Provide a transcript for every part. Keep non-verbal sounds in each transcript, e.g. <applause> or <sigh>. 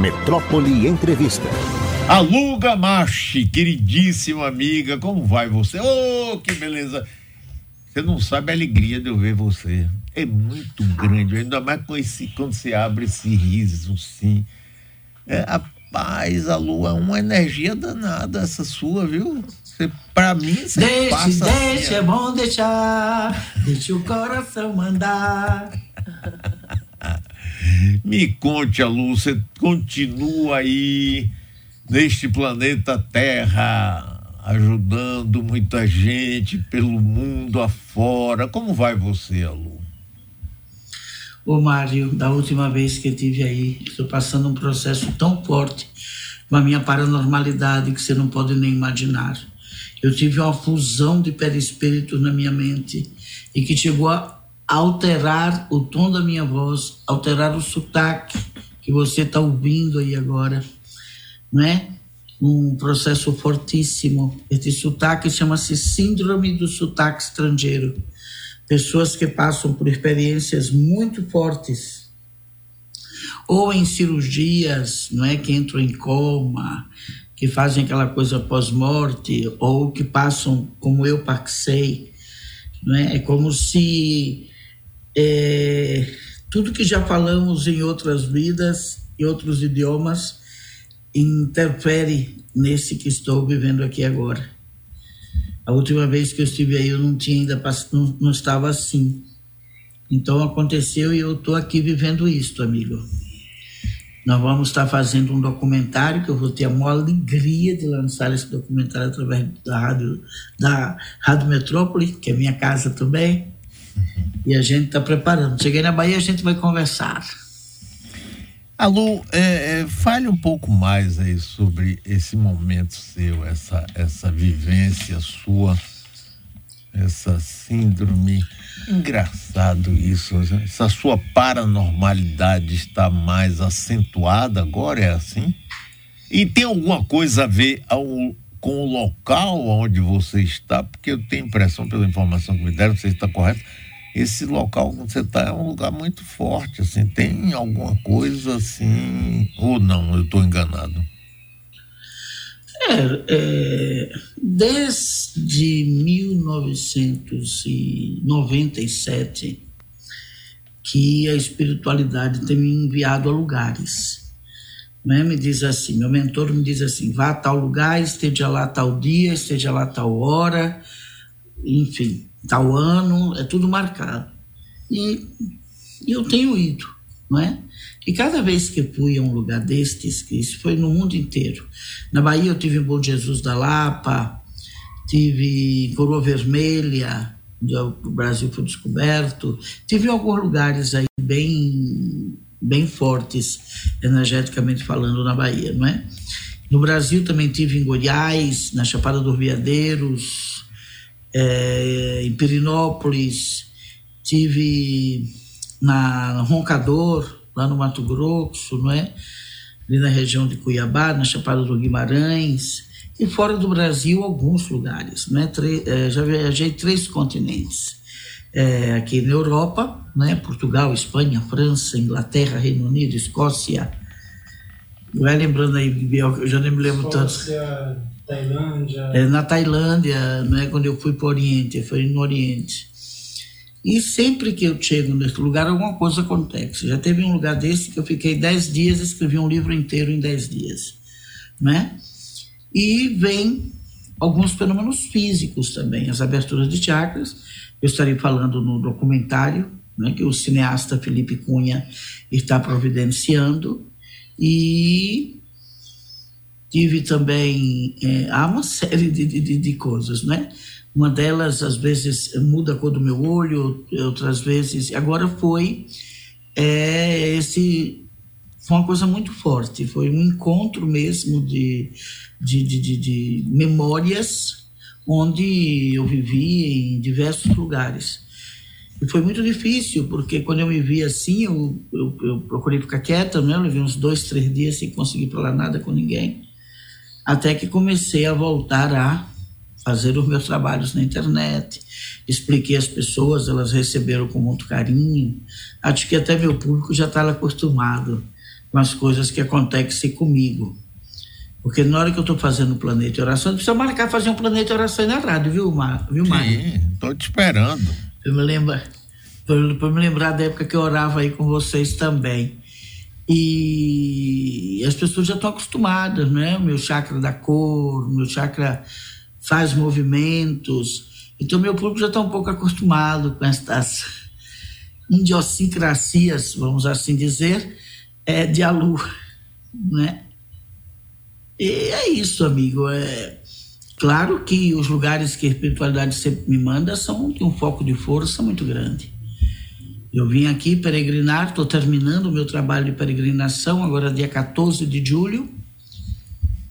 Metrópole Entrevista. Aluga Machi, queridíssima amiga, como vai você? Oh, que beleza! Você não sabe a alegria de eu ver você. É muito grande, ainda mais com esse, quando você abre esse riso, sim. É, rapaz, a lua é uma energia danada essa sua, viu? Você, pra mim, você deixe, passa Deixe, assim, é bom deixar, deixe o coração mandar. Me conte, Alu, você continua aí neste planeta Terra ajudando muita gente pelo mundo afora. Como vai você, Alu? Ô Mário, da última vez que eu tive aí, estou passando um processo tão forte com a minha paranormalidade que você não pode nem imaginar. Eu tive uma fusão de perispíritos na minha mente e que chegou a alterar o tom da minha voz, alterar o sotaque que você está ouvindo aí agora, não é? Um processo fortíssimo. Este sotaque chama-se Síndrome do Sotaque Estrangeiro. Pessoas que passam por experiências muito fortes, ou em cirurgias, não é? Que entram em coma, que fazem aquela coisa pós-morte, ou que passam, como eu passei, não é? É como se é, tudo que já falamos em outras vidas e outros idiomas interfere nesse que estou vivendo aqui agora. A última vez que eu estive aí eu não tinha ainda não, não estava assim. Então aconteceu e eu estou aqui vivendo isto, amigo. Nós vamos estar fazendo um documentário que eu vou ter a maior alegria de lançar esse documentário através da rádio da Rádio Metrópole, que é minha casa também. E a gente está preparando. Cheguei na Bahia, a gente vai conversar. Alô, é, é, fale um pouco mais aí sobre esse momento seu, essa, essa vivência sua, essa síndrome. Engraçado isso, né? essa sua paranormalidade está mais acentuada agora, é assim? E tem alguma coisa a ver ao, com o local onde você está? Porque eu tenho impressão, pela informação que me deram, se está correto, esse local onde você está é um lugar muito forte, assim, tem alguma coisa assim, ou não, eu estou enganado? É, é, desde 1997 que a espiritualidade tem me enviado a lugares. Né? Me diz assim, meu mentor me diz assim, vá a tal lugar, esteja lá tal dia, esteja lá tal hora, enfim tal ano, é tudo marcado. E, eu tenho ido, não é? E cada vez que fui a um lugar destes, que isso foi no mundo inteiro. Na Bahia eu tive em Bom Jesus da Lapa, tive Coroa Vermelha, o Brasil foi descoberto, tive em alguns lugares aí bem, bem fortes, energeticamente falando, na Bahia, não é? No Brasil também tive em Goiás, na Chapada dos Veadeiros, é, em Pirinópolis, tive na Roncador, lá no Mato Grosso, não é? ali na região de Cuiabá, na Chapada do Guimarães, e fora do Brasil, alguns lugares. Né? É, já viajei três continentes. É, aqui na Europa, né? Portugal, Espanha, França, Inglaterra, Reino Unido, Escócia. Vai lembrando aí, eu já nem me lembro Escócia, tanto. Tailândia. É, na Tailândia, né, quando eu fui para o Oriente, foi no Oriente. E sempre que eu chego nesse lugar, alguma coisa acontece. Já teve um lugar desse que eu fiquei dez dias, escrevi um livro inteiro em dez dias. Né? E vem alguns fenômenos físicos também, as aberturas de chakras. Eu estarei falando no documentário né, que o cineasta Felipe Cunha está providenciando. E tive também é, há uma série de, de, de, coisas, né? Uma delas, às vezes, muda a cor do meu olho, outras vezes. Agora foi é, esse foi uma coisa muito forte, foi um encontro mesmo de, de, de, de memórias onde eu vivi em diversos lugares. E foi muito difícil, porque quando eu me vi assim, eu, eu, eu procurei ficar quieta, né? eu levei uns dois, três dias sem conseguir falar nada com ninguém até que comecei a voltar a fazer os meus trabalhos na internet. Expliquei às pessoas, elas receberam com muito carinho. Acho que até meu público já está acostumado. com as coisas que acontecem comigo. Porque na hora que eu estou fazendo o planeta oração, precisa marcar fazer um planeta oração na rádio, viu, Mar, viu Mário? Sim, estou te esperando. Eu me lembro, para me lembrar da época que eu orava aí com vocês também. E as pessoas já estão acostumadas, né? O meu chakra da cor, meu chakra faz movimentos. Então, meu público já está um pouco acostumado com estas idiosincrasias, vamos assim dizer, é, de alu, né? E é isso, amigo. É claro que os lugares que a espiritualidade sempre me manda são de um foco de força muito grande. Eu vim aqui peregrinar, estou terminando o meu trabalho de peregrinação, agora dia 14 de julho,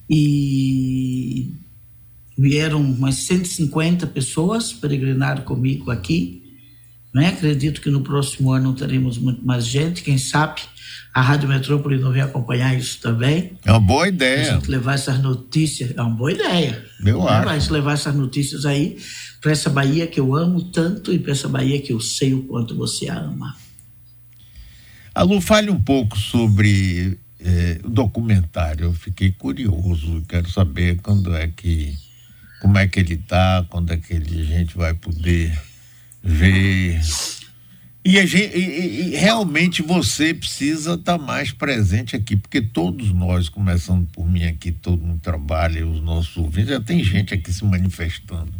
e vieram umas 150 pessoas peregrinar comigo aqui. Né? Acredito que no próximo ano teremos muito mais gente, quem sabe a Rádio Metrópole não vem acompanhar isso também. É uma boa ideia. A gente levar essas notícias, é uma boa ideia. Eu né? acho. A gente levar essas notícias aí para essa Bahia que eu amo tanto e para essa Bahia que eu sei o quanto você a ama. Alu, fale um pouco sobre eh, o documentário. Eu fiquei curioso, quero saber quando é que, como é que ele está, quando é que ele, a gente vai poder ver e, gente, e, e, realmente você precisa estar tá mais presente aqui, porque todos nós, começando por mim aqui, todo mundo trabalha, os nossos ouvintes, já tem gente aqui se manifestando.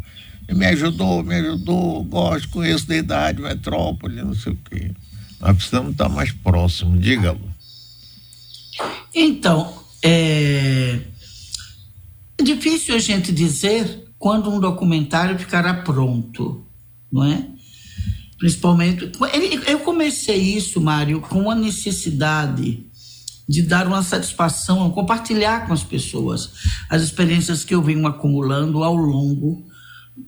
Me ajudou, me ajudou, gosto, conheço da idade, metrópole, não sei o quê. Nós precisamos estar mais próximos, diga-lo. Então, é... é difícil a gente dizer quando um documentário ficará pronto, não é? Principalmente. Eu comecei isso, Mário, com a necessidade de dar uma satisfação, compartilhar com as pessoas as experiências que eu venho acumulando ao longo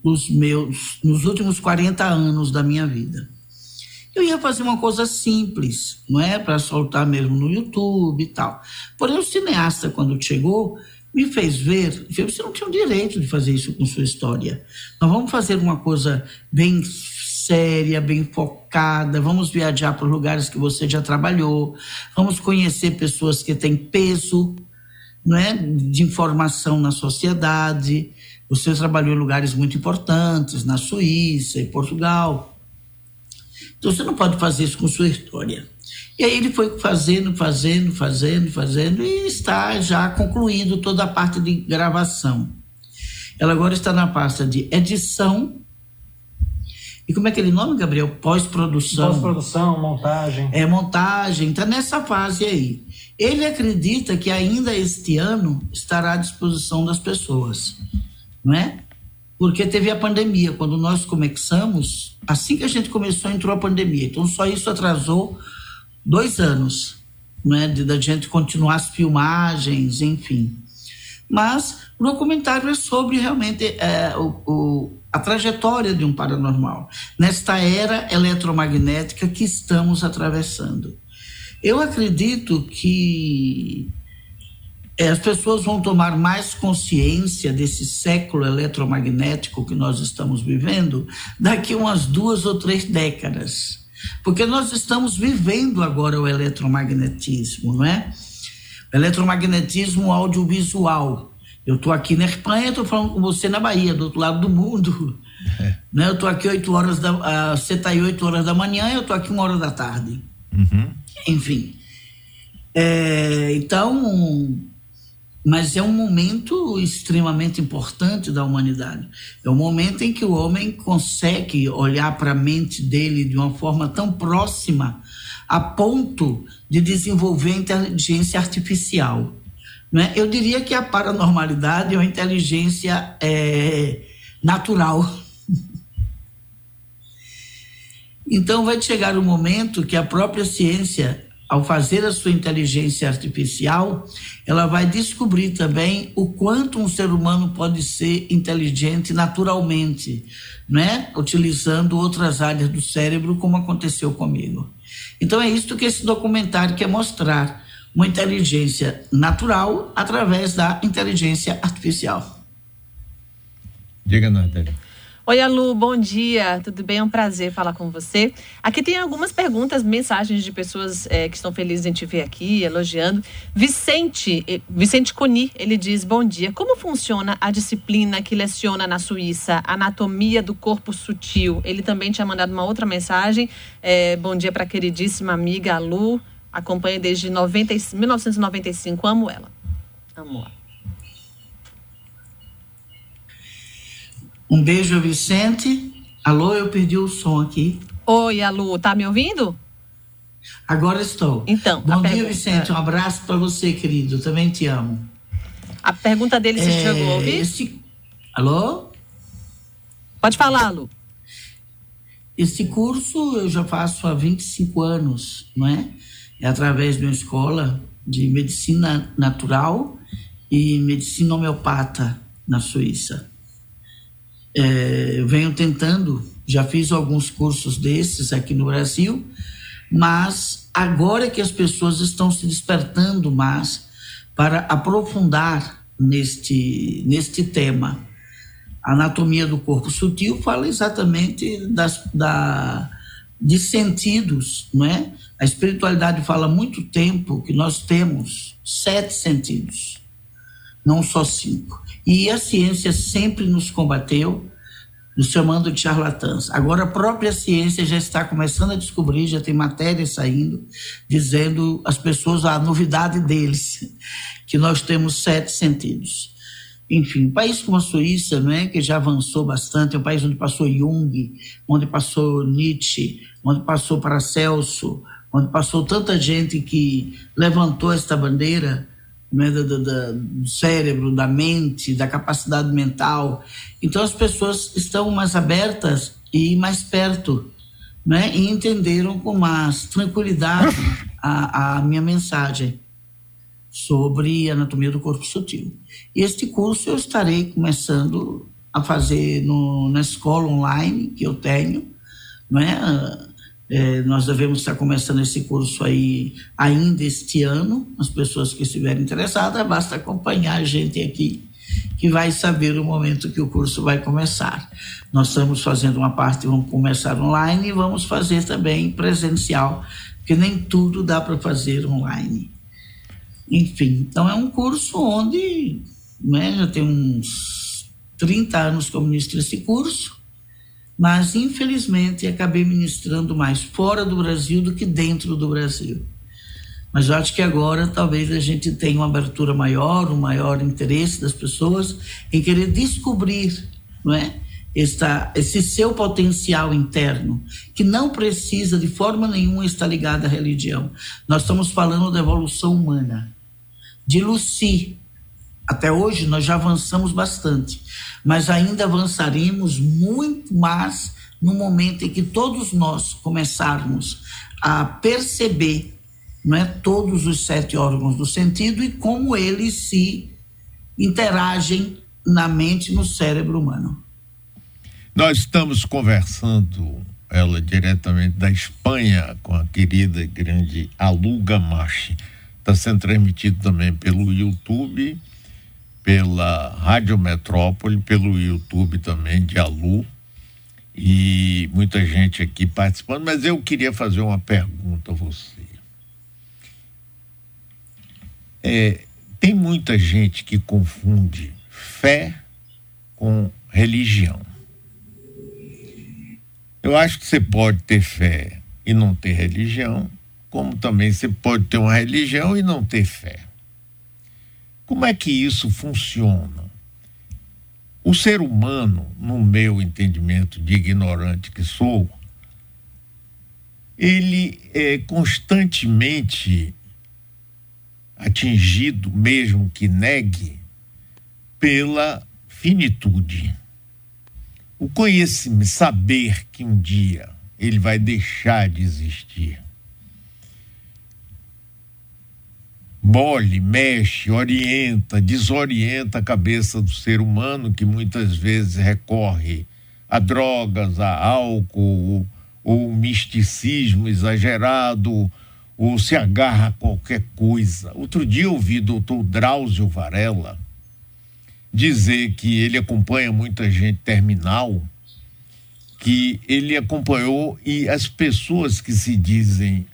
dos meus, nos últimos 40 anos da minha vida. Eu ia fazer uma coisa simples, não é? Para soltar mesmo no YouTube e tal. Porém, o cineasta, quando chegou, me fez ver, você não tinha o direito de fazer isso com sua história. Nós vamos fazer uma coisa bem séria, bem focada. Vamos viajar para lugares que você já trabalhou. Vamos conhecer pessoas que têm peso, não é, de informação na sociedade. Você trabalhou em lugares muito importantes, na Suíça e Portugal. Então você não pode fazer isso com sua história. E aí ele foi fazendo, fazendo, fazendo, fazendo e está já concluindo toda a parte de gravação. Ela agora está na pasta de edição e como é aquele nome, Gabriel? Pós-produção. Pós-produção, montagem. É, montagem, está nessa fase aí. Ele acredita que ainda este ano estará à disposição das pessoas, não é? Porque teve a pandemia. Quando nós começamos, assim que a gente começou, entrou a pandemia. Então, só isso atrasou dois anos, não é? De da gente continuar as filmagens, enfim. Mas o documentário é sobre realmente é, o, o a trajetória de um paranormal, nesta era eletromagnética que estamos atravessando. Eu acredito que é, as pessoas vão tomar mais consciência desse século eletromagnético que nós estamos vivendo daqui umas duas ou três décadas. Porque nós estamos vivendo agora o eletromagnetismo, não é? O eletromagnetismo audiovisual eu estou aqui na Espanha, estou falando com você na Bahia, do outro lado do mundo. É. Né? Eu estou aqui 8 horas da. Uh, você está aí 8 horas da manhã, eu estou aqui uma hora da tarde. Uhum. Enfim. É, então, mas é um momento extremamente importante da humanidade. É um momento em que o homem consegue olhar para a mente dele de uma forma tão próxima a ponto de desenvolver inteligência artificial. Né? Eu diria que a paranormalidade é uma inteligência é, natural. <laughs> Então vai chegar um momento que a própria ciência, ao fazer a sua inteligência artificial, ela vai descobrir também o quanto um ser humano pode ser inteligente naturalmente, né? Utilizando outras áreas do cérebro, como aconteceu comigo. Então é isso que esse documentário quer mostrar uma inteligência natural através da inteligência artificial. Diga, Natália. Oi, Alu, bom dia. Tudo bem? É um prazer falar com você. Aqui tem algumas perguntas, mensagens de pessoas é, que estão felizes em te ver aqui, elogiando. Vicente, eh, Vicente Coni, ele diz: Bom dia. Como funciona a disciplina que leciona na Suíça, Anatomia do Corpo Sutil? Ele também tinha mandado uma outra mensagem. É, bom dia para a queridíssima amiga Alu. Acompanha desde 90, 1995. Amo ela. Amo ela. Um beijo, Vicente. Alô, eu perdi o som aqui. Oi, Alô, tá me ouvindo? Agora estou. Então, bom dia, pergunta... Vicente. Um abraço para você, querido. Também te amo. A pergunta dele se é... chegou a ouvir? Este... Alô? Pode falar, Lu. Esse curso eu já faço há 25 anos, não é? É através de uma escola de medicina natural e medicina homeopata na Suíça é, venho tentando, já fiz alguns cursos desses aqui no Brasil, mas agora que as pessoas estão se despertando mais para aprofundar neste, neste tema. A anatomia do corpo sutil fala exatamente das, da, de sentidos, não é? A espiritualidade fala há muito tempo que nós temos sete sentidos, não só cinco. E a ciência sempre nos combateu, nos chamando de charlatãs. Agora a própria ciência já está começando a descobrir, já tem matérias saindo, dizendo às pessoas a novidade deles, <laughs> que nós temos sete sentidos. Enfim, um país como a Suíça, né, que já avançou bastante, é um país onde passou Jung, onde passou Nietzsche, onde passou Paracelso, onde passou tanta gente que levantou esta bandeira, né, do, do, do, cérebro, da mente, da capacidade mental. Então as pessoas estão mais abertas e mais perto, né, e entenderam com mais tranquilidade a, a minha mensagem sobre anatomia do corpo sutil. E este curso eu estarei começando a fazer no, na escola online que eu tenho, né, é, nós devemos estar começando esse curso aí ainda este ano. As pessoas que estiverem interessadas, basta acompanhar a gente aqui, que vai saber o momento que o curso vai começar. Nós estamos fazendo uma parte, vamos começar online e vamos fazer também presencial, porque nem tudo dá para fazer online. Enfim, então é um curso onde né, já tem uns 30 anos que eu ministro esse curso mas infelizmente acabei ministrando mais fora do Brasil do que dentro do Brasil. Mas eu acho que agora talvez a gente tenha uma abertura maior, um maior interesse das pessoas em querer descobrir, não é? Esta, esse seu potencial interno, que não precisa de forma nenhuma estar ligado à religião. Nós estamos falando da evolução humana. De Lucy, até hoje nós já avançamos bastante mas ainda avançaremos muito mais no momento em que todos nós começarmos a perceber não é, todos os sete órgãos do sentido e como eles se interagem na mente no cérebro humano. Nós estamos conversando, ela diretamente da Espanha, com a querida grande Aluga Machi. Está sendo transmitido também pelo YouTube pela Rádio Metrópole, pelo YouTube também de Alu e muita gente aqui participando, mas eu queria fazer uma pergunta a você. É, tem muita gente que confunde fé com religião. Eu acho que você pode ter fé e não ter religião, como também você pode ter uma religião e não ter fé. Como é que isso funciona? O ser humano, no meu entendimento de ignorante que sou, ele é constantemente atingido, mesmo que negue, pela finitude. O conhecimento, saber que um dia ele vai deixar de existir. Mole, mexe, orienta, desorienta a cabeça do ser humano que muitas vezes recorre a drogas, a álcool, ou misticismo exagerado, ou se agarra a qualquer coisa. Outro dia eu ouvi doutor Drauzio Varela dizer que ele acompanha muita gente terminal que ele acompanhou e as pessoas que se dizem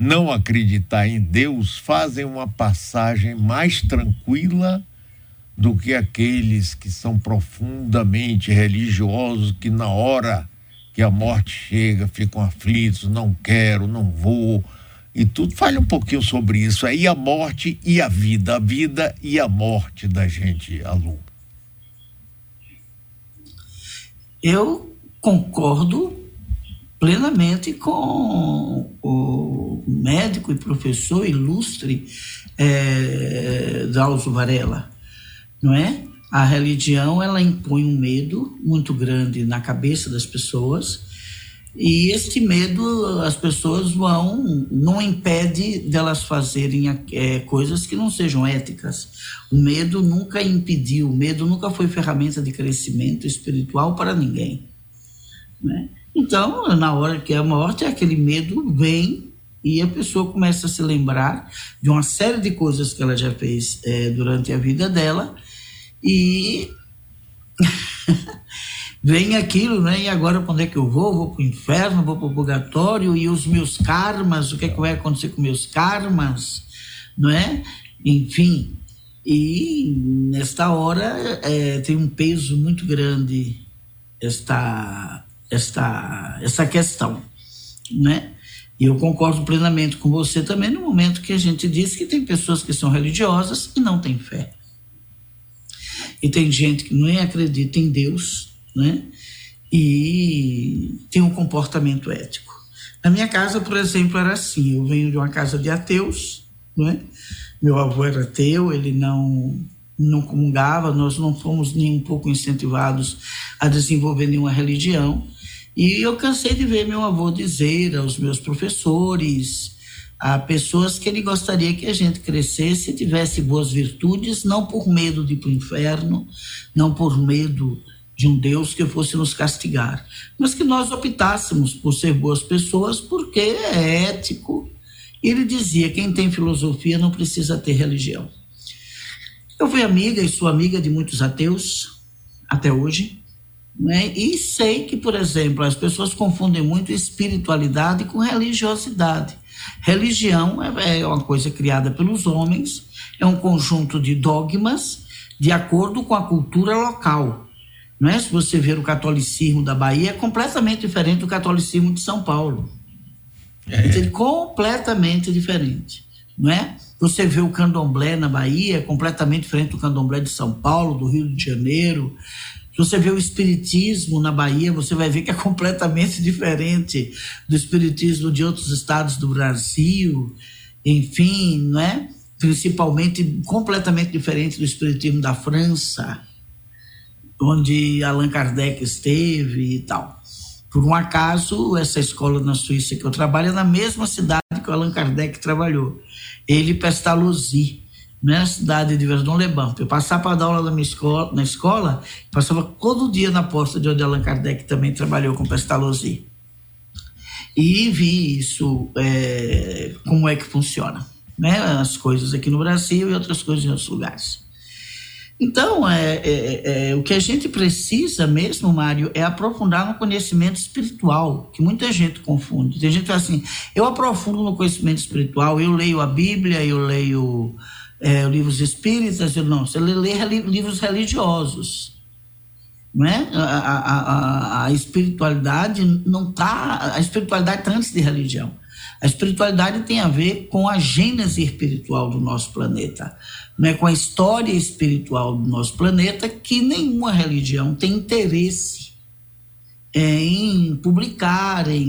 não acreditar em Deus fazem uma passagem mais tranquila do que aqueles que são profundamente religiosos, que na hora que a morte chega ficam aflitos, não quero, não vou, e tudo. Fale um pouquinho sobre isso aí, a morte e a vida, a vida e a morte da gente, Alu. Eu concordo plenamente com o médico e professor ilustre é, Drauzio Varela, não é? A religião ela impõe um medo muito grande na cabeça das pessoas e este medo as pessoas vão não impede delas fazerem é, coisas que não sejam éticas. O medo nunca impediu, o medo nunca foi ferramenta de crescimento espiritual para ninguém, né? Então, na hora que é a morte, aquele medo vem e a pessoa começa a se lembrar de uma série de coisas que ela já fez é, durante a vida dela e <laughs> vem aquilo, né? E agora onde é que eu vou? Vou para o inferno, vou para o purgatório e os meus karmas, o que, é que vai acontecer com meus karmas, não é? Enfim, e nesta hora é, tem um peso muito grande esta esta, essa questão, né? E eu concordo plenamente com você também no momento que a gente diz que tem pessoas que são religiosas e não têm fé. E tem gente que nem acredita em Deus, né? E tem um comportamento ético. Na minha casa, por exemplo, era assim: eu venho de uma casa de ateus, né? Meu avô era ateu, ele não não comungava, nós não fomos nem um pouco incentivados a desenvolver nenhuma religião. E eu cansei de ver meu avô dizer aos meus professores, a pessoas que ele gostaria que a gente crescesse tivesse boas virtudes, não por medo de ir para o inferno, não por medo de um Deus que fosse nos castigar, mas que nós optássemos por ser boas pessoas porque é ético. Ele dizia: quem tem filosofia não precisa ter religião. Eu fui amiga e sou amiga de muitos ateus até hoje. Né? E sei que, por exemplo, as pessoas confundem muito espiritualidade com religiosidade. Religião é, é uma coisa criada pelos homens, é um conjunto de dogmas de acordo com a cultura local. Não é? Se você ver o catolicismo da Bahia, é completamente diferente do catolicismo de São Paulo. É. é completamente diferente. Não é? Você vê o candomblé na Bahia, é completamente diferente do candomblé de São Paulo, do Rio de Janeiro. Se você vê o espiritismo na Bahia, você vai ver que é completamente diferente do espiritismo de outros estados do Brasil, enfim, não é? Principalmente completamente diferente do espiritismo da França, onde Allan Kardec esteve e tal. Por um acaso, essa escola na Suíça que eu trabalho é na mesma cidade que o Allan Kardec trabalhou. Ele Pestalozzi na cidade de Verdun-Leban. Eu passava para dar aula na, minha escola, na escola, passava todo dia na porta de onde Allan Kardec também trabalhou com Pestalozzi. E vi isso, é, como é que funciona, né? As coisas aqui no Brasil e outras coisas em outros lugares. Então, é, é, é, o que a gente precisa mesmo, Mário, é aprofundar no conhecimento espiritual, que muita gente confunde. Tem gente que fala assim, eu aprofundo no conhecimento espiritual, eu leio a Bíblia, eu leio é, livros espíritas, não, você lê livros religiosos. Não é? a, a, a, a espiritualidade não está. A espiritualidade está antes de religião. A espiritualidade tem a ver com a gênese espiritual do nosso planeta, não é? com a história espiritual do nosso planeta, que nenhuma religião tem interesse em publicar, em,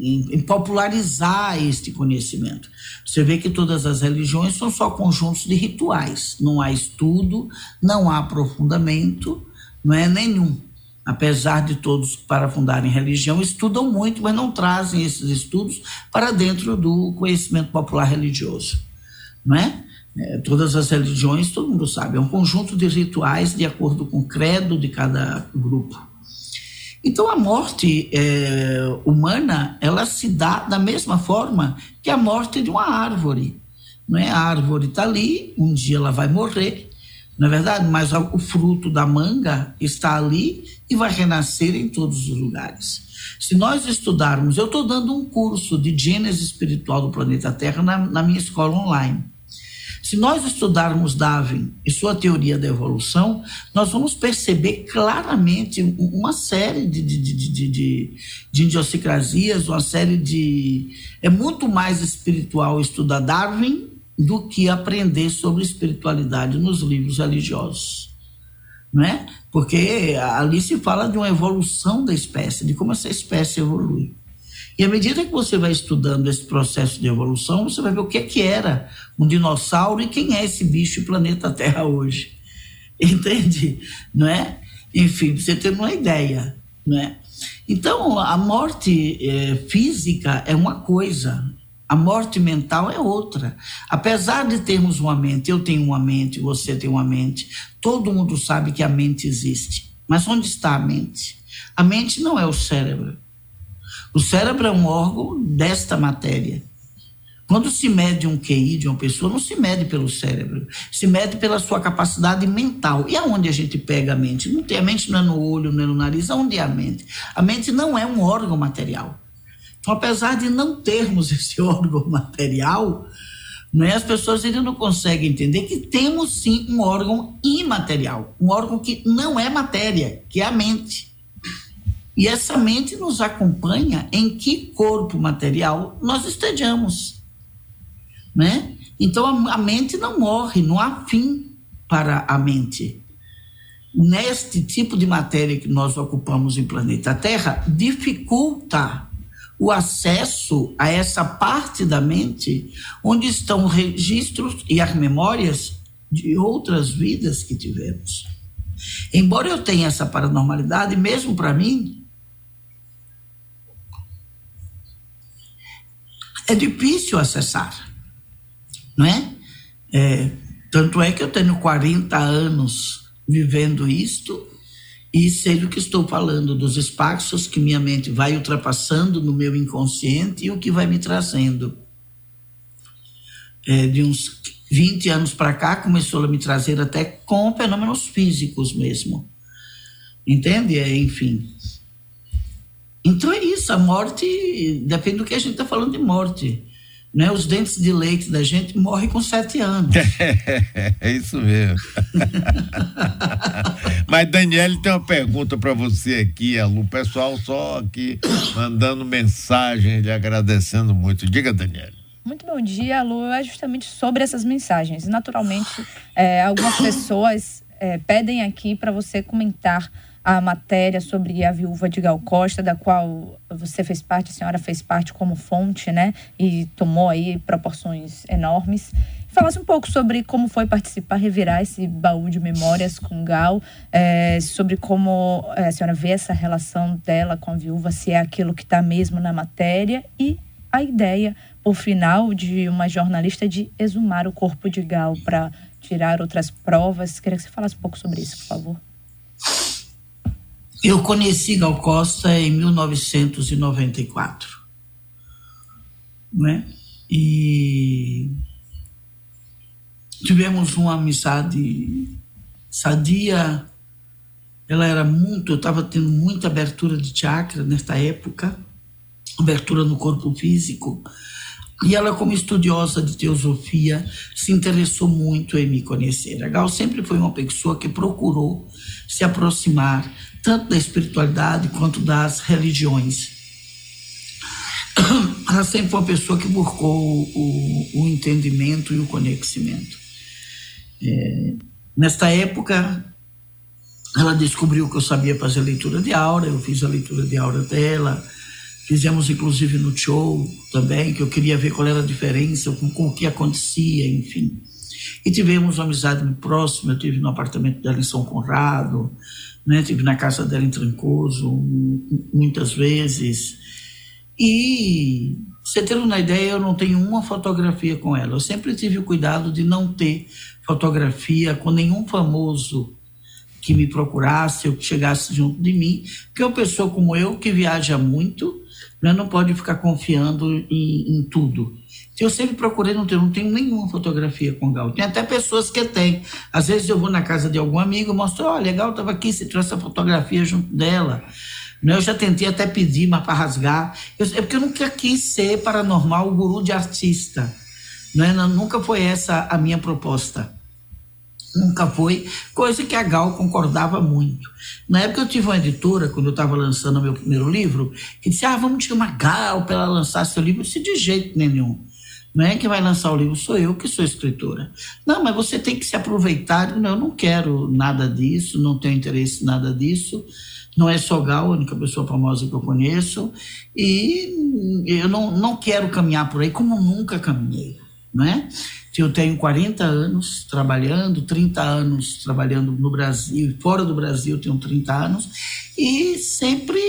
em, em, popularizar este conhecimento. Você vê que todas as religiões são só conjuntos de rituais, não há estudo, não há aprofundamento, não é nenhum. Apesar de todos, para fundarem religião, estudam muito, mas não trazem esses estudos para dentro do conhecimento popular religioso. Não é? É, todas as religiões, todo mundo sabe, é um conjunto de rituais de acordo com o credo de cada grupo. Então a morte é, humana ela se dá da mesma forma que a morte de uma árvore. Não é? A árvore está ali, um dia ela vai morrer, Não é verdade? Mas o fruto da manga está ali e vai renascer em todos os lugares. Se nós estudarmos, eu estou dando um curso de gênese espiritual do planeta Terra na, na minha escola online. Se nós estudarmos Darwin e sua teoria da evolução, nós vamos perceber claramente uma série de, de, de, de, de, idiosincrasias, uma série de. É muito mais espiritual estudar Darwin do que aprender sobre espiritualidade nos livros religiosos. Não é? Porque ali se fala de uma evolução da espécie, de como essa espécie evolui. E à medida que você vai estudando esse processo de evolução, você vai ver o que, é que era um dinossauro e quem é esse bicho planeta <laughs> Terra hoje. Entende? Não é? Enfim, você ter uma ideia. Não é? Então, a morte é, física é uma coisa, a morte mental é outra. Apesar de termos uma mente, eu tenho uma mente, você tem uma mente, todo mundo sabe que a mente existe. Mas onde está a mente? A mente não é o cérebro. O cérebro é um órgão desta matéria. Quando se mede um QI de uma pessoa, não se mede pelo cérebro, se mede pela sua capacidade mental. E aonde a gente pega a mente? Não tem, a mente não é no olho, não é no nariz, aonde é a mente? A mente não é um órgão material. Então, apesar de não termos <laughs> esse órgão material, é? as pessoas ainda não conseguem entender que temos sim um órgão imaterial, um órgão que não é matéria, que é a mente. E essa mente nos acompanha em que corpo material nós estejamos. Né? Então a, mente não morre, não há fim para a mente. Neste tipo de matéria que nós ocupamos em planeta Terra, dificulta o acesso a essa parte da mente onde estão registros e as memórias de outras vidas que tivemos. Embora eu tenha essa paranormalidade, mesmo para mim, é difícil acessar, não é? é? Tanto é que eu tenho 40 anos vivendo isto e sei do que estou falando, dos espaços que minha mente vai ultrapassando no meu inconsciente e o que vai me trazendo. É, de uns 20 anos para cá, começou a me trazer até com fenômenos físicos mesmo. Entende? É, enfim, então é isso, a morte depende do que a gente está falando de morte. Né? Os dentes de leite da gente morrem com sete anos. <laughs> é isso mesmo. <laughs> Mas Daniele tem uma pergunta para você aqui, Alu. O pessoal só aqui mandando mensagem, lhe agradecendo muito. Diga, Daniele. Muito bom dia, Lu. É justamente sobre essas mensagens. Naturalmente, é, algumas <coughs> pessoas é, pedem aqui para você comentar a matéria sobre a viúva de Gal Costa, da qual você fez parte, a senhora fez parte como fonte, né? E tomou aí proporções enormes. Falasse um pouco sobre como foi participar, revirar esse baú de memórias com Gal, é, sobre como é, a senhora vê essa relação dela com a viúva, se é aquilo que está mesmo na matéria, e a ideia, por final, de uma jornalista de exumar o corpo de Gal para tirar outras provas. Queria que você falasse um pouco sobre isso, por favor. Eu conheci Gal Costa em 1994. Né? E tivemos uma amizade sadia. Ela era muito, eu estava tendo muita abertura de chakra nesta época, abertura no corpo físico. E ela, como estudiosa de teosofia, se interessou muito em me conhecer. A Gal sempre foi uma pessoa que procurou se aproximar tanto da espiritualidade quanto das religiões. <coughs> Ela sempre foi uma pessoa que buscou o, o entendimento e o conhecimento. É, nesta época, ela descobriu que eu sabia fazer leitura de aura, eu fiz a leitura de aura dela, fizemos inclusive no show também, que eu queria ver qual era a diferença, com, com o que acontecia, enfim. E tivemos uma amizade muito próxima, eu tive no apartamento dela em São Conrado, né? Tive na casa dela em Trancoso muitas vezes. E, você ter uma ideia, eu não tenho uma fotografia com ela. Eu sempre tive o cuidado de não ter fotografia com nenhum famoso que me procurasse ou que chegasse junto de mim, porque uma pessoa como eu, que viaja muito, né, não pode ficar confiando em, em tudo. Eu sempre procurei não não tenho nenhuma fotografia com Gal. Tem até pessoas que têm. Às vezes eu vou na casa de algum amigo, mostro, olha, Gal estava aqui, você trouxe a fotografia junto dela. Né, eu já tentei até pedir, mas para rasgar. Eu, é porque eu nunca quis ser paranormal, guru de artista. Né? Nunca foi essa a minha proposta. Nunca foi, coisa que a Gal concordava muito. Na época eu tive uma editora, quando eu estava lançando meu primeiro livro, que disse: Ah, vamos tirar uma Gal para ela lançar seu livro. Eu disse: De jeito nenhum. Não é que vai lançar o livro, sou eu que sou escritora. Não, mas você tem que se aproveitar. Não, eu não quero nada disso, não tenho interesse em nada disso. Não é só Gal, a única pessoa famosa que eu conheço. E eu não, não quero caminhar por aí como nunca caminhei. Não é? Eu tenho 40 anos trabalhando, 30 anos trabalhando no Brasil, fora do Brasil tenho 30 anos, e sempre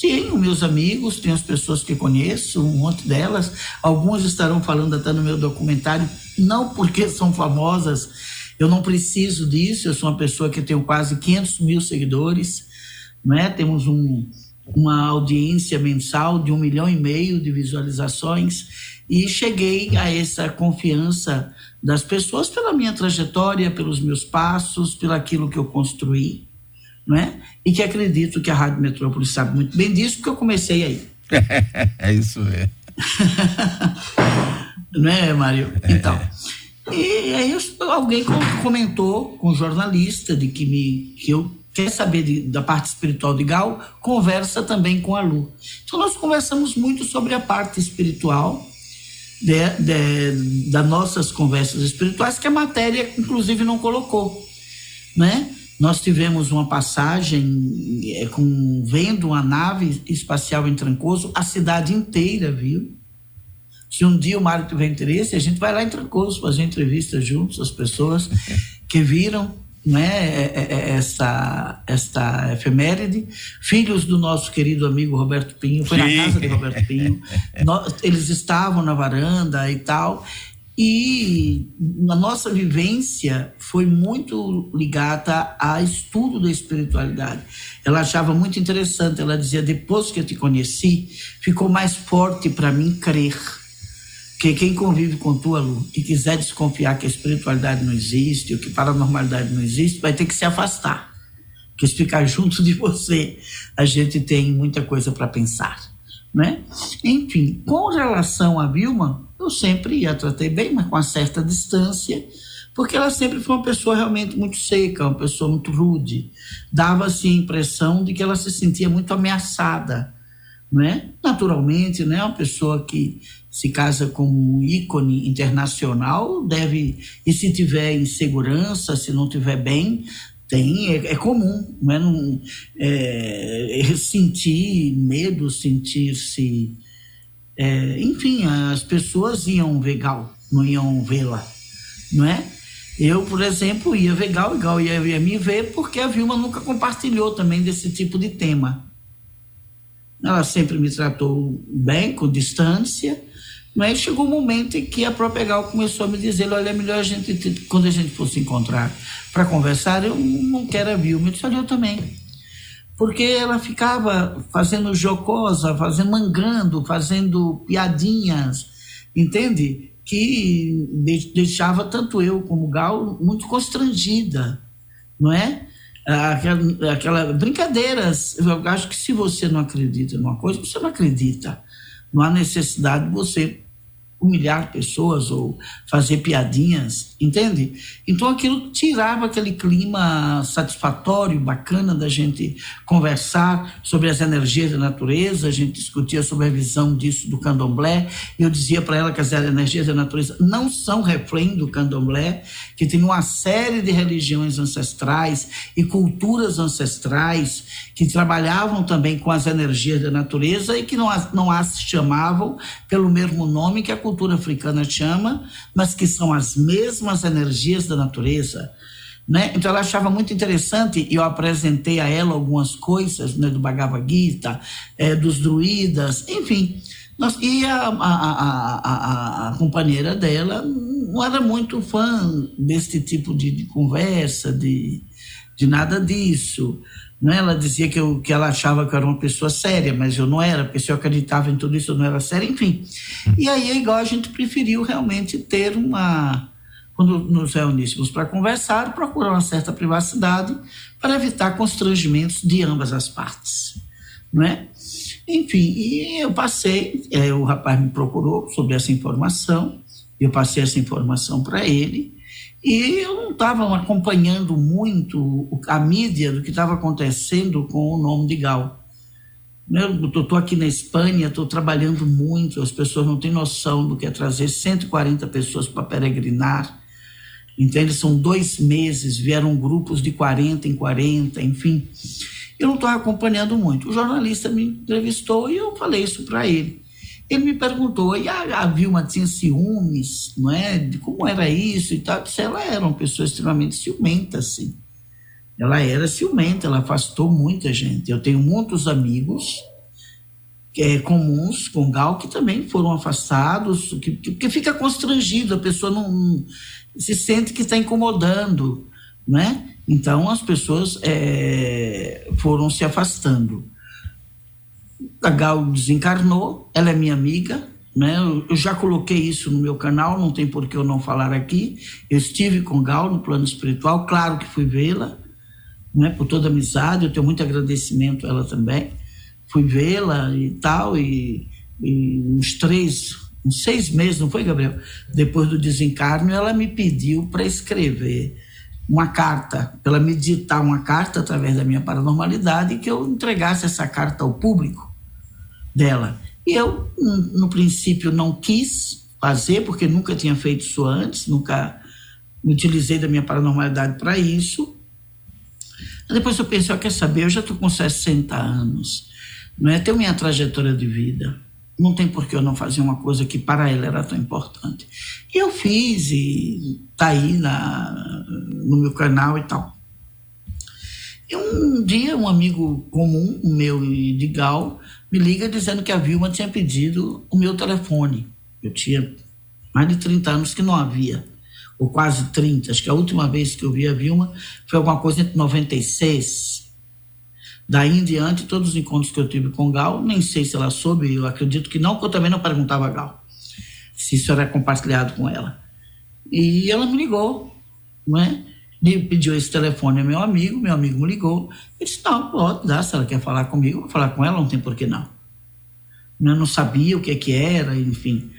tenho meus amigos, tenho as pessoas que conheço, um monte delas. Algumas estarão falando até no meu documentário, não porque são famosas, eu não preciso disso, eu sou uma pessoa que tenho quase 500 mil seguidores, né? temos um, uma audiência mensal de um milhão e meio de visualizações e cheguei a essa confiança das pessoas pela minha trajetória, pelos meus passos, pelo aquilo que eu construí, não é? E que acredito que a Rádio Metrópole sabe muito bem disso, porque eu comecei aí. <laughs> é isso mesmo. <laughs> não é, Mário? É. Então, e aí alguém comentou com um jornalista de que, me, que eu quer saber de, da parte espiritual de Gal, conversa também com a Lu. Então nós conversamos muito sobre a parte espiritual de, de, das nossas conversas espirituais, que a matéria, inclusive, não colocou. Né? Nós tivemos uma passagem é, com vendo uma nave espacial em Trancoso, a cidade inteira viu. Se um dia o Mário tiver interesse, a gente vai lá em Trancoso fazer entrevista juntos, as pessoas que viram né, essa, esta efeméride. Filhos do nosso querido amigo Roberto Pinho, foi Sim. na casa de Roberto Pinho. <laughs> Nós, eles estavam na varanda e tal. E a nossa vivência foi muito ligada a estudo da espiritualidade. Ela achava muito interessante, ela dizia: depois que eu te conheci, ficou mais forte para mim crer que quem convive com tua Lu e quiser desconfiar que a espiritualidade não existe, ou que paranormalidade não existe, vai ter que se afastar. Porque se ficar junto de você, a gente tem muita coisa para pensar. Né? Enfim, com relação a Vilma, eu sempre a tratei bem, mas com uma certa distância, porque ela sempre foi uma pessoa realmente muito seca, uma pessoa muito rude. Dava-se a impressão de que ela se sentia muito ameaçada. Né? Naturalmente, né? uma pessoa que se casa com um ícone internacional, deve, e se tiver insegurança, se não tiver bem, tem, é, é comum, não é, não, é, é sentir medo, sentir-se. É, enfim, as pessoas iam ver Gal, não iam vê-la, não é? Eu, por exemplo, ia ver Gal e Gal ia, ia me ver porque a Vilma nunca compartilhou também desse tipo de tema. Ela sempre me tratou bem, com distância, mas chegou um momento em que a própria Gal começou a me dizer: olha, é melhor a gente, quando a gente fosse encontrar para conversar, eu não quero a Vilma. Eu disse: olha, eu também. Porque ela ficava fazendo jocosa, fazendo mangando, fazendo piadinhas, entende? Que deixava tanto eu como Gal muito constrangida, não é? Aquela, aquela brincadeiras. Eu acho que se você não acredita numa coisa, você não acredita. Não há necessidade de você humilhar pessoas ou fazer piadinhas, entende? Então aquilo tirava aquele clima satisfatório, bacana da gente conversar sobre as energias da natureza, a gente discutia sobre a visão disso do candomblé, eu dizia para ela que as energias da natureza não são refém do candomblé, que tem uma série de religiões ancestrais e culturas ancestrais que trabalhavam também com as energias da natureza e que não as, não as chamavam pelo mesmo nome que a cultura africana chama, mas que são as mesmas energias da natureza. Né? Então ela achava muito interessante e eu apresentei a ela algumas coisas né, do Bhagavad Gita, é, dos druidas, enfim. Nós, e a, a, a, a, companheira dela não era muito fã desse tipo de, de conversa, de, de nada disso. Né? Ela dizia que, eu, que ela achava que eu era uma pessoa séria, mas eu não era, porque se eu acreditava em tudo isso, eu não era séria, enfim. E aí, igual a gente preferiu realmente ter uma. Quando nos reuníssemos para conversar, procurar uma certa privacidade para evitar constrangimentos de ambas as partes. Não é? Enfim, e eu passei, é, o rapaz me procurou sobre essa informação, eu passei essa informação para ele, e eu não estava acompanhando muito a mídia do que estava acontecendo com o nome de Gal. Eu estou aqui na Espanha, estou trabalhando muito, as pessoas não têm noção do que é trazer 140 pessoas para peregrinar. Entende? São dois meses, vieram grupos de 40 em 40, enfim. Eu não estou acompanhando muito. O jornalista me entrevistou e eu falei isso para ele. Ele me perguntou, e a, a Vilma tinha ciúmes, não é? De como era isso e tal. disse, ela era uma pessoa extremamente ciumenta, assim. Ela era ciumenta, ela afastou muita gente. Eu tenho muitos amigos é, comuns com Gal que também foram afastados, que, que, que fica constrangido, a pessoa não, não se sente que está incomodando, né? Então as pessoas é, foram se afastando a Gal desencarnou, ela é minha amiga, né? Eu já coloquei isso no meu canal, não tem por que eu não falar aqui. Eu estive com Gal no plano espiritual, claro que fui vê-la, né? Por toda amizade, eu tenho muito agradecimento a ela também. Fui vê-la e tal, e, e uns três, uns seis meses, não foi, Gabriel? Depois do desencarno, ela me pediu para escrever uma carta, ela me ditar uma carta através da minha paranormalidade e que eu entregasse essa carta ao público dela. E eu, no princípio, não quis fazer, porque nunca tinha feito isso antes, nunca utilizei da minha paranormalidade para isso. Depois eu pensei, quer saber, eu já estou com 60 anos, não é? Tenho minha trajetória de vida, não tem por que eu não fazer uma coisa que para ela era tão importante. E eu fiz, e tá aí na, no meu canal e tal. E um dia, um amigo comum, meu de Gal, me liga dizendo que a Vilma tinha pedido o meu telefone. Eu tinha mais de 30 anos que não havia, ou quase 30. Acho que a última vez que eu vi a Vilma foi alguma coisa entre 96. Daí em diante, todos os encontros que eu tive com Gal, nem sei se ela soube, eu acredito que não, porque eu também não perguntava a Gal se isso era compartilhado com ela. E ela me ligou, não é? Pediu esse telefone ao meu amigo, meu amigo me ligou. Eu disse: não, pode dar, se ela quer falar comigo, vou falar com ela, não tem por que não. Eu não sabia o que, é que era, enfim.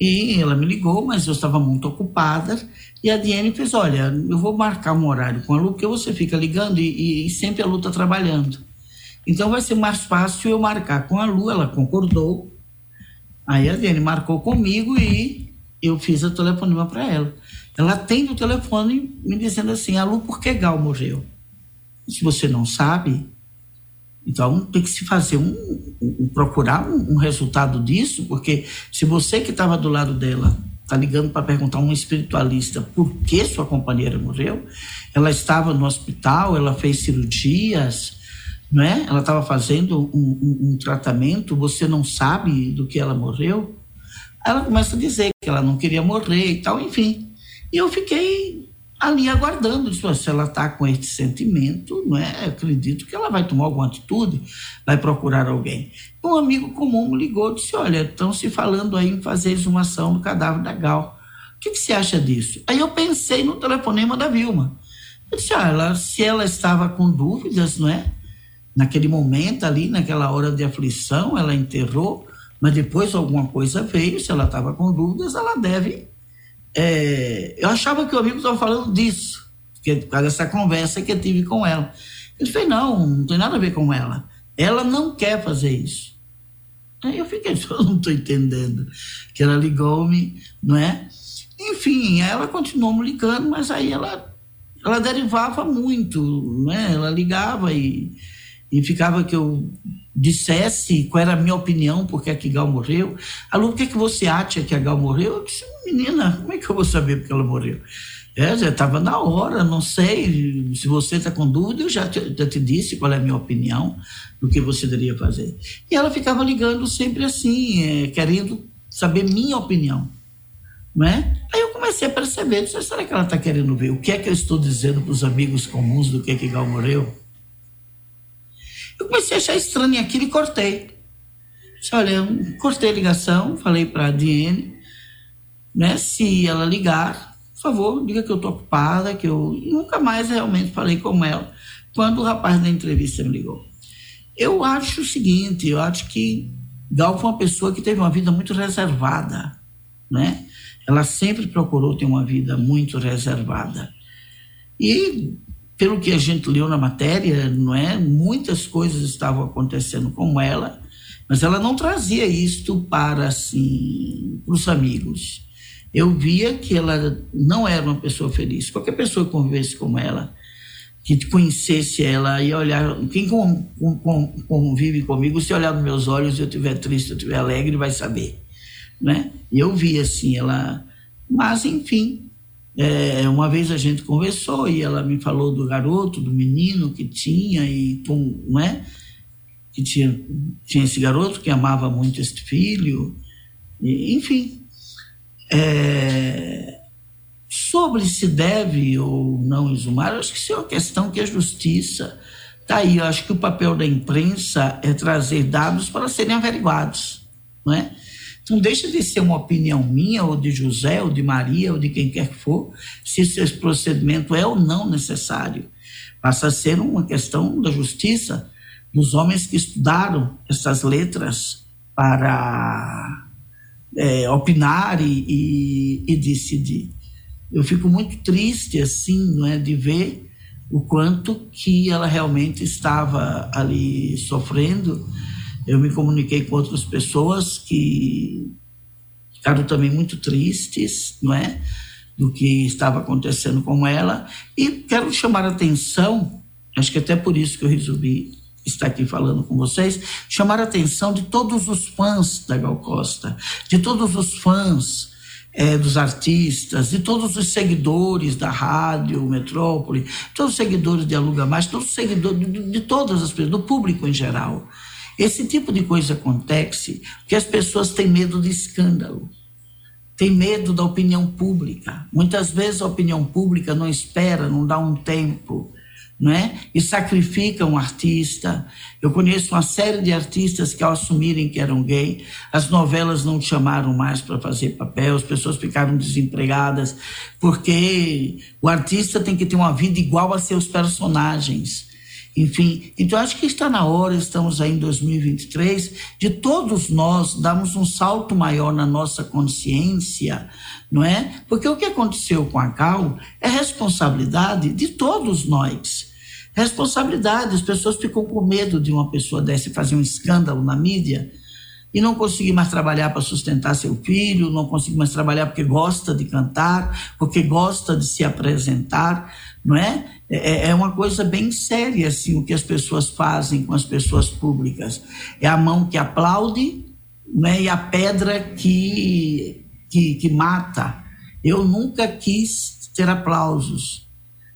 E ela me ligou, mas eu estava muito ocupada. E a Diane fez: Olha, eu vou marcar um horário com a Lu, porque você fica ligando e, e sempre a Lu está trabalhando. Então vai ser mais fácil eu marcar com a Lu. Ela concordou. Aí a Diane marcou comigo e eu fiz a telefonema para ela. Ela atende o telefone me dizendo assim: Alô, por que Gal morreu? Se você não sabe, então tem que se fazer um, um procurar um, um, resultado disso, porque se você que estava do lado dela está ligando para perguntar a um espiritualista por que sua companheira morreu, ela estava no hospital, ela fez cirurgias, né? ela estava fazendo um, um tratamento, você não sabe do que ela morreu, ela começa a dizer que ela não queria morrer e tal, enfim. E eu fiquei ali aguardando, se ela está com esse sentimento, não é? acredito que ela vai tomar alguma atitude, vai procurar alguém. Um amigo comum ligou e disse: Olha, estão se falando aí em fazer exumação do cadáver da Gal. O que, que você acha disso? Aí eu pensei no telefonema da Vilma. Eu disse: ah, ela, se ela estava com dúvidas, não é? Naquele momento ali, naquela hora de aflição, ela enterrou, mas depois alguma coisa veio, se ela estava com dúvidas, ela deve é, eu achava que o amigo estava falando disso, que, por causa dessa conversa que eu tive com ela. Ele fez, não, não tem nada a ver com ela. Ela não quer fazer isso. Aí eu fiquei, <laughs> eu não estou entendendo. Que ela ligou-me, não é? Enfim, ela continuou me ligando, mas aí ela, ela derivava muito, não é? Ela ligava e, e ficava que eu dissesse qual era a minha opinião porque a que Gal morreu. Alô, por que, que você acha que a Gal morreu? Eu disse, menina, como é que eu vou saber porque ela morreu? É, já estava na hora, não sei. Se você está com dúvida, eu já te, já te, disse qual é a minha opinião do que você deveria fazer. E ela ficava ligando sempre assim, é, querendo saber minha opinião. Não é? Aí eu comecei a perceber, será que ela está querendo ver o que é que eu estou dizendo para os amigos comuns do que é que Gal morreu? Eu comecei a achar estranho aquilo e cortei. Olha, cortei a ligação, falei para a Diene, né, se ela ligar, por favor, diga que eu estou ocupada, que eu nunca mais realmente falei com ela. Quando o rapaz da entrevista me ligou. Eu acho o seguinte, eu acho que Gal foi uma pessoa que teve uma vida muito reservada, né? Ela sempre procurou ter uma vida muito reservada. E pelo que a gente leu na matéria, não é? Muitas coisas estavam acontecendo com ela, mas ela não trazia isto para assim os amigos. Eu via que ela não era uma pessoa feliz. Qualquer pessoa que convivesse com ela, que conhecesse ela e olhar, quem convive comigo, se olhar nos meus olhos, eu estiver triste, eu estiver alegre, vai saber, né? E eu vi assim ela, mas enfim, é, uma vez a gente conversou e ela me falou do garoto, do menino que tinha e com, não é? Que tinha, tinha esse garoto que amava muito este filho, e, enfim. É, sobre se deve ou não exumar, acho que isso é uma questão que a justiça está aí. Eu acho que o papel da imprensa é trazer dados para serem averiguados, não é? Então, deixa de ser uma opinião minha, ou de José, ou de Maria, ou de quem quer que for, se esse procedimento é ou não necessário. Passa a ser uma questão da justiça, dos homens que estudaram essas letras para é, opinar e, e, e, decidir. Eu fico muito triste, assim, não é, de ver o quanto que ela realmente estava ali sofrendo, eu me comuniquei com outras pessoas que ficaram também muito tristes, não é? Do que estava acontecendo com ela. E quero chamar a atenção, acho que até por isso que eu resolvi estar aqui falando com vocês, chamar a atenção de todos os fãs da Gal Costa, de todos os fãs é, dos artistas, de todos os seguidores da rádio Metrópole, todos os seguidores de Aluga Mais, todos os seguidores de, de todas as pessoas, do público em geral. Esse tipo de coisa acontece porque as pessoas têm medo de escândalo, têm medo da opinião pública. Muitas vezes a opinião pública não espera, não dá um tempo, não é? E sacrifica um artista. Eu conheço uma série de artistas que, ao assumirem que eram gay, as novelas não chamaram mais para fazer papel, as pessoas ficaram desempregadas, porque o artista tem que ter uma vida igual a seus personagens. Enfim, então acho que está na hora, estamos aí em 2023, de todos nós darmos um salto maior na nossa consciência, não é? Porque o que aconteceu com a Cal é responsabilidade de todos nós. Responsabilidade, as pessoas ficam com medo de uma pessoa dessa fazer um escândalo na mídia e não conseguir mais trabalhar para sustentar seu filho, não conseguir mais trabalhar porque gosta de cantar, porque gosta de se apresentar, não é? é? É uma coisa bem séria, assim, o que as pessoas fazem com as pessoas públicas. É a mão que aplaude né, e a pedra que, que, que mata. Eu nunca quis ter aplausos.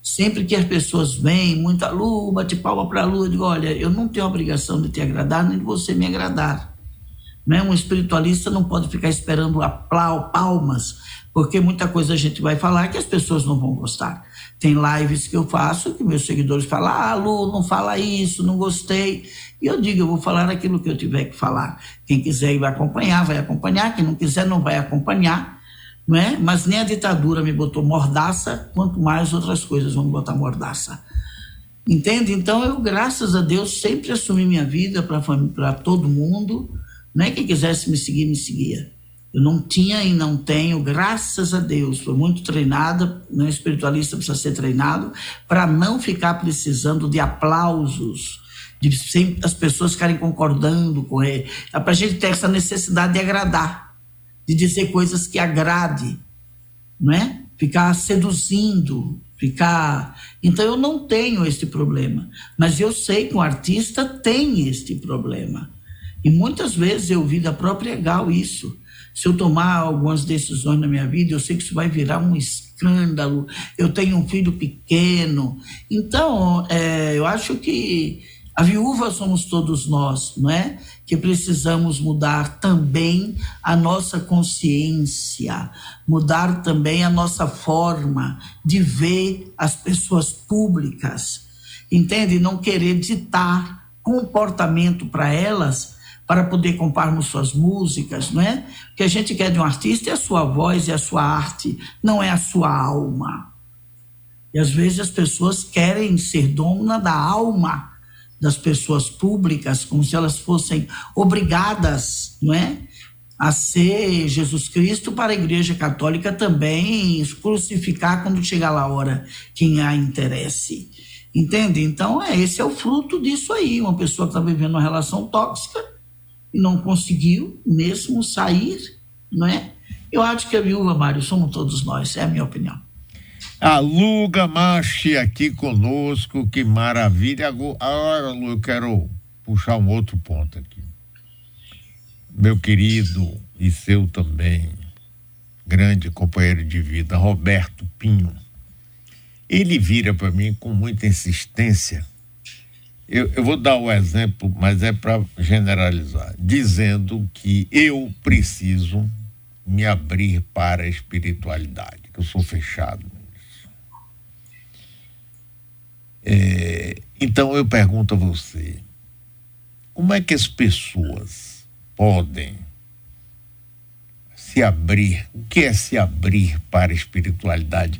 Sempre que as pessoas vêm, muita lua, bate palma para a lua, eu digo, olha, eu não tenho obrigação de te agradar, nem de você me agradar. Né? Um espiritualista não pode ficar esperando aplau, palmas, porque muita coisa a gente vai falar que as pessoas não vão gostar. Tem lives que eu faço que meus seguidores falam: ah, Lu, não fala isso, não gostei. E eu digo: eu vou falar aquilo que eu tiver que falar. Quem quiser vai acompanhar, vai acompanhar. Quem não quiser, não vai acompanhar. Não é? Mas nem a ditadura me botou mordaça, quanto mais outras coisas vão botar mordaça. Entende? Então eu, graças a Deus, sempre assumi minha vida para todo mundo não é quem quisesse me seguir, me seguia. Eu não tinha e não tenho, graças a Deus, fui muito treinada, né? espiritualista precisa ser treinado, para não ficar precisando de aplausos, de sempre as pessoas ficarem concordando com ele. É para a gente ter essa necessidade de agradar, de dizer coisas que agrade, não é? Ficar seduzindo, ficar. Então eu não tenho este problema, mas eu sei que o artista tem este problema. E muitas vezes eu vi da própria Gal isso. Se eu tomar algumas decisões na minha vida, eu sei que isso vai virar um escândalo. Eu tenho um filho pequeno. Então, é, eu acho que a viúva somos todos nós, não é? Que precisamos mudar também a nossa consciência, mudar também a nossa forma de ver as pessoas públicas, entende? Não querer ditar comportamento para elas, para poder compararmos suas músicas, não é? O que a gente quer de um artista é a sua voz, é a sua arte, não é a sua alma. E às vezes as pessoas querem ser dona da alma das pessoas públicas, como se elas fossem obrigadas, não é? A ser Jesus Cristo para a Igreja Católica também crucificar quando chegar lá a hora quem a interesse. Entende? Então, é, esse é o fruto disso aí. Uma pessoa que está vivendo uma relação tóxica não conseguiu mesmo sair, não é? Eu acho que a viúva, Mário, somos todos nós, é a minha opinião. Aluga Marche aqui conosco, que maravilha. Agora, Lu, eu quero puxar um outro ponto aqui. Meu querido e seu também, grande companheiro de vida, Roberto Pinho. Ele vira para mim com muita insistência. Eu, eu vou dar um exemplo, mas é para generalizar, dizendo que eu preciso me abrir para a espiritualidade, que eu sou fechado É, então eu pergunto a você, como é que as pessoas podem se abrir? O que é se abrir para a espiritualidade?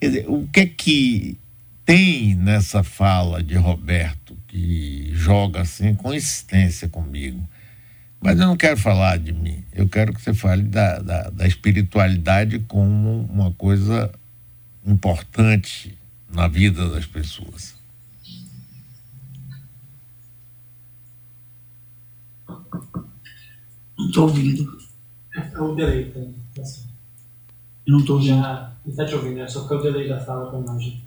Dizer, o que é que tem nessa fala de Roberto que joga assim com insistência comigo? Mas eu não quero falar de mim, eu quero que você fale da, da, da espiritualidade como uma coisa importante na vida das pessoas. Não estou ouvindo. É o delay, tá? Assim. Eu não estou ouvindo. Já, está te ouvindo, é só que é o delay da fala com a imagem.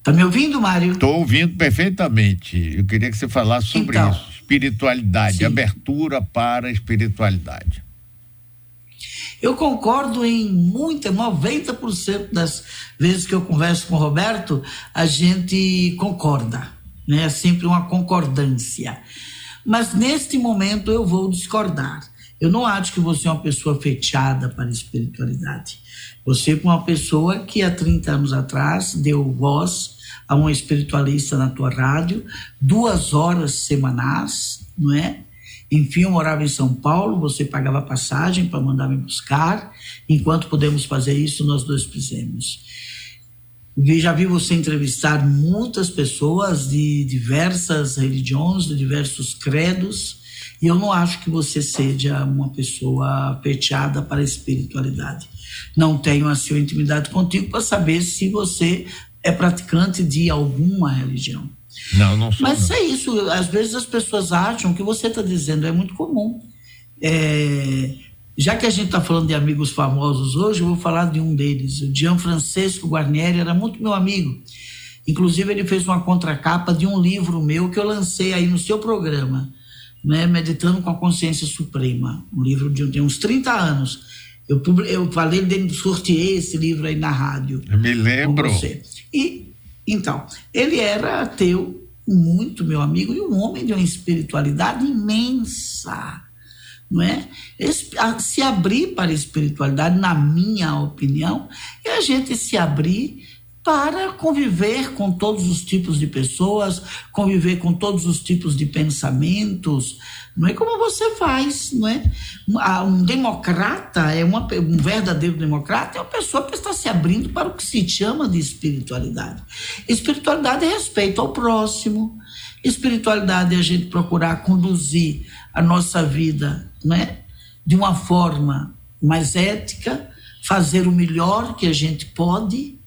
Está me ouvindo, Mário? Estou ouvindo perfeitamente. Eu queria que você falasse sobre então, isso. Espiritualidade, sim. abertura para a espiritualidade. Eu concordo em muita, 90% das vezes que eu converso com o Roberto, a gente concorda, né? É sempre uma concordância. Mas neste momento eu vou discordar. Eu não acho que você é uma pessoa fechada para a espiritualidade. Você é uma pessoa que há 30 anos atrás deu voz a um espiritualista na tua rádio, duas horas semanais, não é? Enfim, eu morava em São Paulo, você pagava passagem para mandar me buscar. Enquanto podemos fazer isso, nós dois fizemos. Já vi você entrevistar muitas pessoas de diversas religiões, de diversos credos, e eu não acho que você seja uma pessoa fechada para a espiritualidade. Não tenho a sua intimidade contigo para saber se você é praticante de alguma religião. Não, não sou. Mas não. é isso. Às vezes as pessoas acham que você está dizendo é muito comum. É, já que a gente está falando de amigos famosos hoje, eu vou falar de um deles. O Gianfrancesco Guarnieri era muito meu amigo. Inclusive, ele fez uma contracapa de um livro meu que eu lancei aí no seu programa, né, Meditando com a Consciência Suprema. Um livro de tem uns 30 anos. Eu, eu falei sorteei esse livro aí na rádio. Eu me lembro. E então, ele era ateu, muito meu amigo, e um homem de uma espiritualidade imensa. Não é? Se abrir para a espiritualidade, na minha opinião, é a gente se abrir para conviver com todos os tipos de pessoas, conviver com todos os tipos de pensamentos, não é como você faz, não é? Um democrata é uma, um verdadeiro democrata é uma pessoa que está se abrindo para o que se chama de espiritualidade. Espiritualidade é respeito ao próximo. Espiritualidade é a gente procurar conduzir a nossa vida, não é? De uma forma mais ética, fazer o melhor que a gente pode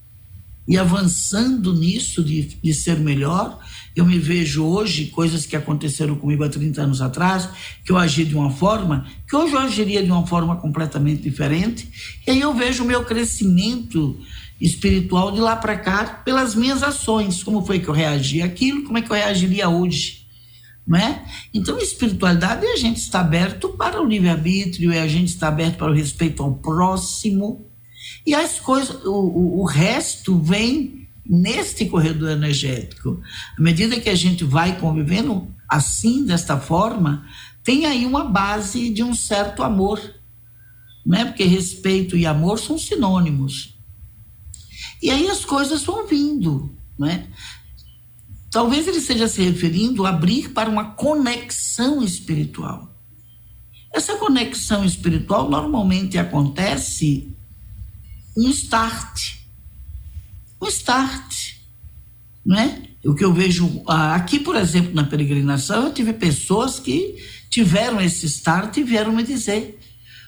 e avançando nisso de, de ser melhor. Eu me vejo hoje, coisas que aconteceram comigo há 30 anos atrás, que eu agi de uma forma, que hoje eu agiria de uma forma completamente diferente. E aí eu vejo o meu crescimento espiritual de lá para cá pelas minhas ações. Como foi que eu reagi àquilo, como é que eu reagiria hoje. Não é? Então, espiritualidade é a gente estar aberto para o livre-arbítrio, é a gente estar aberto para o respeito ao próximo, e as coisas, o, o, resto vem neste corredor energético. À medida que a gente vai convivendo assim, desta forma, tem aí uma base de um certo amor. Né? Porque respeito e amor são sinônimos. E aí as coisas vão vindo. Né? talvez ele esteja se referindo a abrir para uma conexão espiritual. Essa conexão espiritual normalmente acontece um start. Um start. Não é? O que eu vejo ah, aqui, por exemplo, na peregrinação, eu tive pessoas que tiveram esse start e vieram me dizer: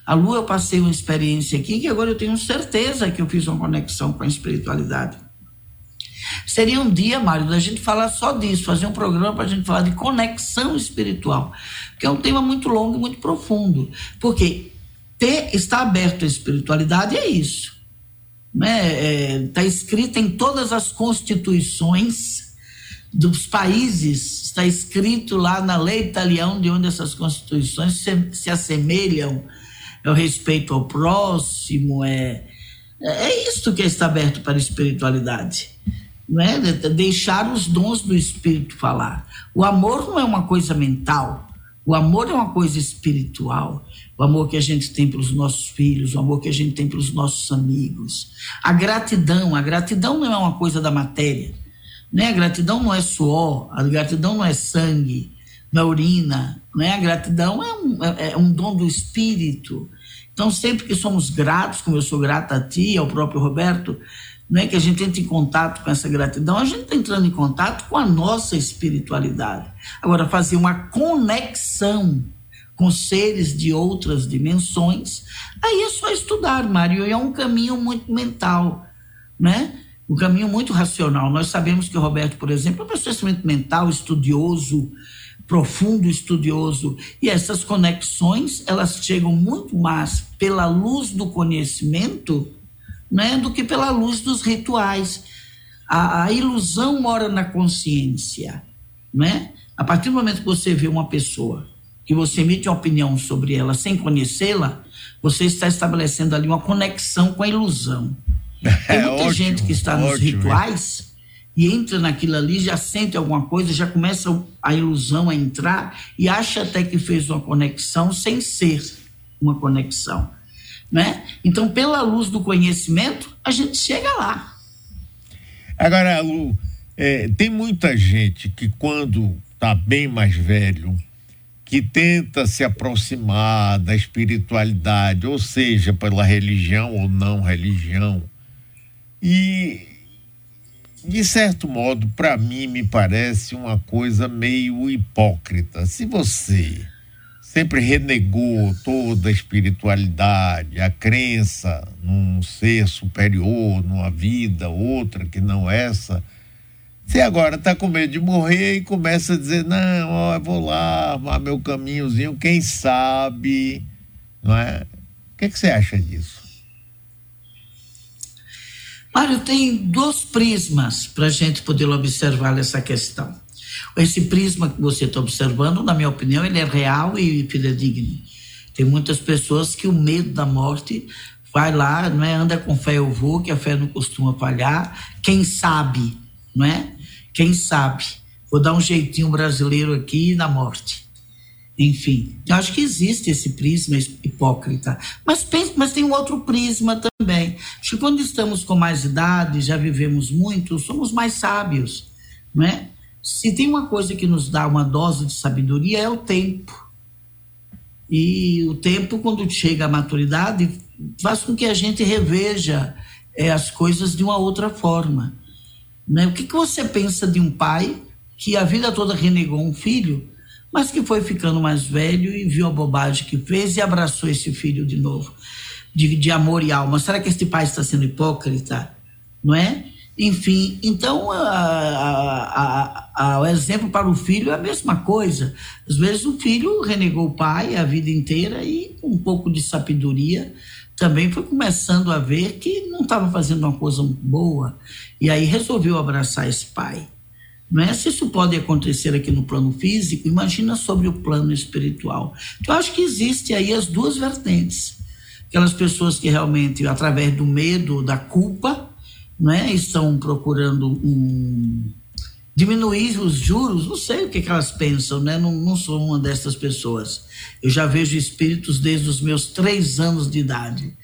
a Lu, eu passei uma experiência aqui que agora eu tenho certeza que eu fiz uma conexão com a espiritualidade. Seria um dia, Mário, da gente falar só disso, fazer um programa para a gente falar de conexão espiritual, que é um tema muito longo e muito profundo. Porque ter, estar aberto à espiritualidade é isso. Está né? é, escrito em todas as constituições dos países, está escrito lá na lei italiana, de onde essas constituições se, se assemelham, é o respeito ao próximo, é, é isso que está aberto para a espiritualidade né? deixar os dons do Espírito falar. O amor não é uma coisa mental, o amor é uma coisa espiritual. O amor que a gente tem pelos nossos filhos, o amor que a gente tem pelos nossos amigos. A gratidão, a gratidão não é uma coisa da matéria. Né? A gratidão não é suor, a gratidão não é sangue, não é urina. Né? A gratidão é um, é, é um dom do espírito. Então, sempre que somos gratos, como eu sou grata a ti, ao próprio Roberto, né, que a gente entra em contato com essa gratidão, a gente está entrando em contato com a nossa espiritualidade. Agora, fazer uma conexão com seres de outras dimensões, aí é só estudar, Mário, é um caminho muito mental, né? Um caminho muito racional. Nós sabemos que o Roberto, por exemplo, é um processamento mental, estudioso, profundo estudioso, e essas conexões, elas chegam muito mais pela luz do conhecimento né, do que pela luz dos rituais. A, a ilusão mora na consciência. Né? A partir do momento que você vê uma pessoa, que você emite uma opinião sobre ela sem conhecê-la, você está estabelecendo ali uma conexão com a ilusão. <laughs> Tem é muita é, gente que está nos ótimo, rituais e entra naquilo ali, já sente alguma coisa, já começa a ilusão a entrar e acha até que fez uma conexão sem ser uma conexão. Né? Então, pela luz do conhecimento, a gente chega lá. Agora, Lu, é, tem muita gente que quando está bem mais velho, que tenta se aproximar da espiritualidade, ou seja, pela religião ou não religião, e de certo modo, para mim, me parece uma coisa meio hipócrita. Se você sempre renegou toda a espiritualidade, a crença num ser superior, numa vida outra que não essa. Você agora está com medo de morrer e começa a dizer: não, ó, eu vou lá armar meu caminhozinho, quem sabe, não é? O que, que você acha disso? Mário, tem dois prismas para a gente poder observar essa questão. Esse prisma que você está observando, na minha opinião, ele é real e fidedigno. Tem muitas pessoas que o medo da morte vai lá, não é? Anda com fé eu vou, que a fé não costuma falhar. Quem sabe, não é? Quem sabe? Vou dar um jeitinho brasileiro aqui na morte. Enfim, eu acho que existe esse prisma hipócrita. Mas, mas tem um outro prisma também. Acho que quando estamos com mais idade, já vivemos muito, somos mais sábios, não é? Se tem uma coisa que nos dá uma dose de sabedoria é o tempo. E o tempo, quando chega à maturidade, faz com que a gente reveja é, as coisas de uma outra forma. Né? O que, que você pensa de um pai que a vida toda renegou um filho, mas que foi ficando mais velho e viu a bobagem que fez e abraçou esse filho de novo, de, de amor e alma? Será que este pai está sendo hipócrita? Não é? Enfim, então a, a, a, o exemplo para o filho é a mesma coisa. Às vezes o filho renegou o pai a vida inteira e, com um pouco de sabedoria, também foi começando a ver que não estava fazendo uma coisa boa. E aí resolveu abraçar esse pai. Não é? Se isso pode acontecer aqui no plano físico, imagina sobre o plano espiritual. Então, eu acho que existe aí as duas vertentes. Aquelas pessoas que realmente, através do medo, da culpa, né, estão procurando um, diminuir os juros, não sei o que, que elas pensam, né? Não, não, sou uma dessas pessoas. Eu já vejo espíritos desde os meus três anos de idade,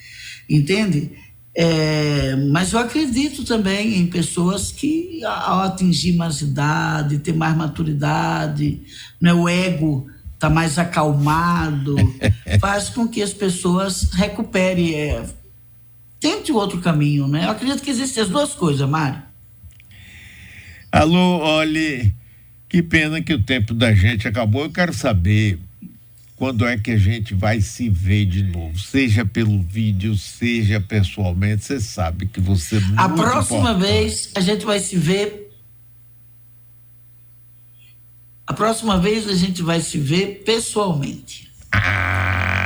entende? É, mas eu acredito também em pessoas que, ao atingir mais idade, ter mais maturidade, né, o ego está mais acalmado, <laughs> faz com que as pessoas recuperem. É, tente outro caminho, né? Eu acredito que existem as duas coisas, Mário. Alô, olhe, que pena que o tempo da gente acabou. Eu quero saber quando é que a gente vai se ver de novo, seja pelo vídeo, seja pessoalmente. Você sabe que você. É a próxima importante. vez a gente vai se ver. A próxima vez a gente vai se ver pessoalmente. Ah.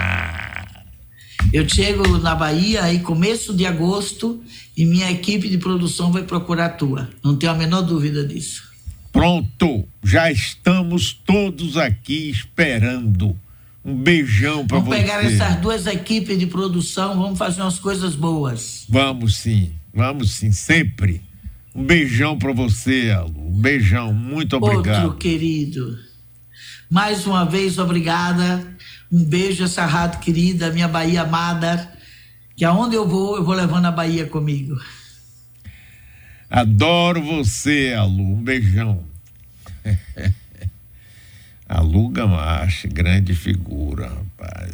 Eu chego na Bahia aí começo de agosto e minha equipe de produção vai procurar a tua. Não tenho a menor dúvida disso. Pronto, já estamos todos aqui esperando. Um beijão para você. Vamos pegar essas duas equipes de produção, vamos fazer umas coisas boas. Vamos sim, vamos sim, sempre. Um beijão para você, Alu. Um beijão, muito obrigado. Outro querido. Mais uma vez, obrigada. Um beijo essa rádio querida, minha Bahia amada. Que aonde eu vou, eu vou levando a Bahia comigo. Adoro você, Alu. Um beijão. <laughs> Aluga Marche, grande figura, rapaz.